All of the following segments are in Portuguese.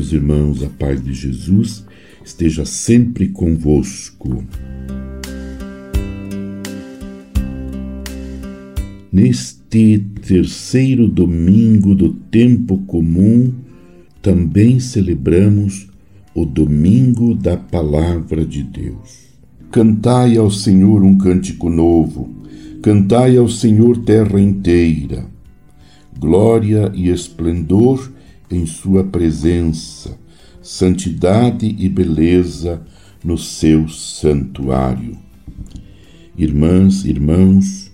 Amados irmãos, a paz de Jesus esteja sempre convosco. Neste terceiro domingo do tempo comum, também celebramos o domingo da Palavra de Deus. Cantai ao Senhor um cântico novo, cantai ao Senhor terra inteira. Glória e esplendor em Sua presença, santidade e beleza no seu santuário. Irmãs, irmãos,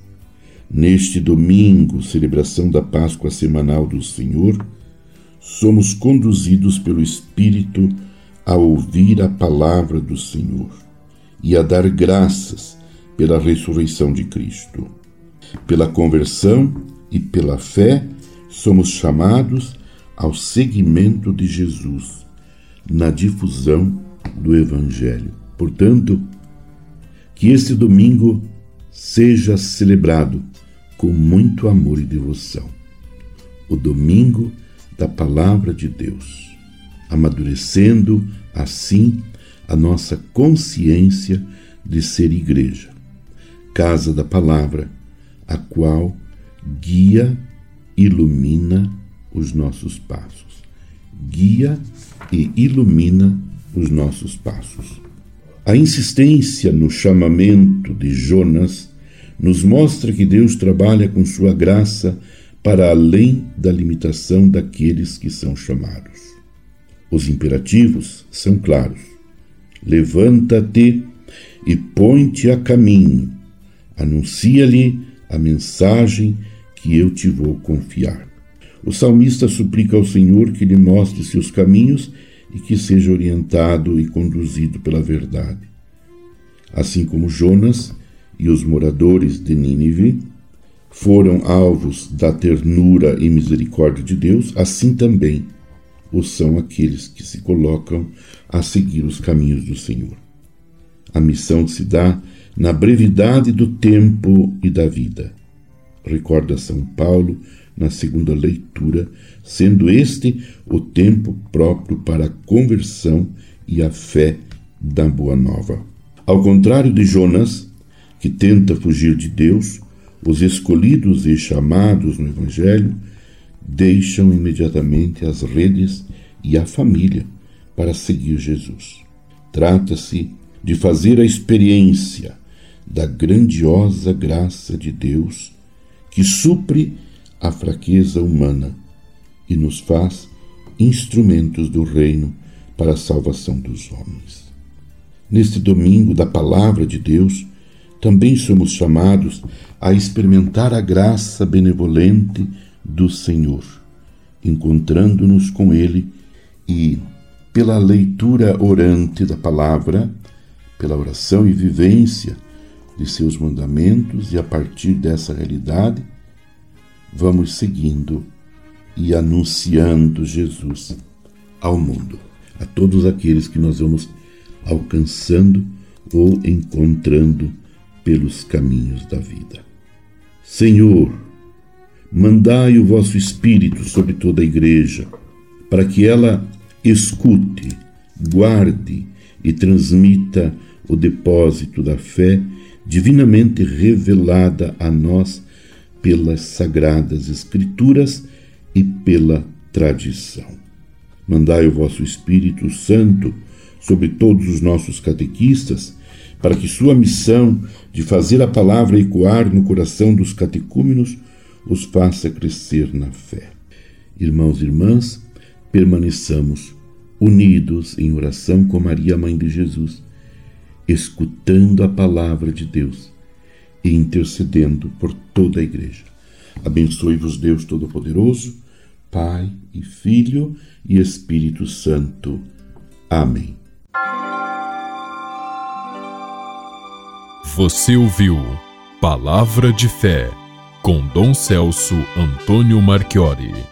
neste domingo, celebração da Páscoa semanal do Senhor, somos conduzidos pelo Espírito a ouvir a palavra do Senhor e a dar graças pela ressurreição de Cristo. Pela conversão e pela fé, somos chamados ao seguimento de Jesus na difusão do Evangelho. Portanto, que este domingo seja celebrado com muito amor e devoção. O domingo da Palavra de Deus, amadurecendo assim a nossa consciência de ser igreja, casa da Palavra, a qual guia, ilumina os nossos passos. Guia e ilumina os nossos passos. A insistência no chamamento de Jonas nos mostra que Deus trabalha com sua graça para além da limitação daqueles que são chamados. Os imperativos são claros: levanta-te e põe-te a caminho, anuncia-lhe a mensagem que eu te vou confiar. O salmista suplica ao Senhor que lhe mostre seus caminhos e que seja orientado e conduzido pela verdade. Assim como Jonas e os moradores de Nínive foram alvos da ternura e misericórdia de Deus, assim também o são aqueles que se colocam a seguir os caminhos do Senhor. A missão se dá na brevidade do tempo e da vida. Recorda São Paulo na segunda leitura, sendo este o tempo próprio para a conversão e a fé da Boa Nova. Ao contrário de Jonas, que tenta fugir de Deus, os escolhidos e chamados no Evangelho deixam imediatamente as redes e a família para seguir Jesus. Trata-se de fazer a experiência da grandiosa graça de Deus que supre a fraqueza humana e nos faz instrumentos do reino para a salvação dos homens. Neste domingo da Palavra de Deus, também somos chamados a experimentar a graça benevolente do Senhor, encontrando-nos com Ele e, pela leitura orante da palavra, pela oração e vivência de seus mandamentos, e a partir dessa realidade, vamos seguindo e anunciando Jesus ao mundo, a todos aqueles que nós vamos alcançando ou encontrando pelos caminhos da vida. Senhor, mandai o vosso Espírito sobre toda a Igreja, para que ela escute, guarde e transmita o depósito da fé divinamente revelada a nós pelas sagradas Escrituras e pela tradição. Mandai o vosso Espírito Santo sobre todos os nossos catequistas, para que sua missão de fazer a palavra ecoar no coração dos catecúmenos os faça crescer na fé. Irmãos e irmãs, permaneçamos unidos em oração com Maria, Mãe de Jesus, escutando a palavra de Deus e intercedendo por toda a Igreja. Abençoe-vos, Deus Todo-Poderoso, Pai e Filho e Espírito Santo. Amém. Você ouviu Palavra de Fé com Dom Celso Antônio Marchiori.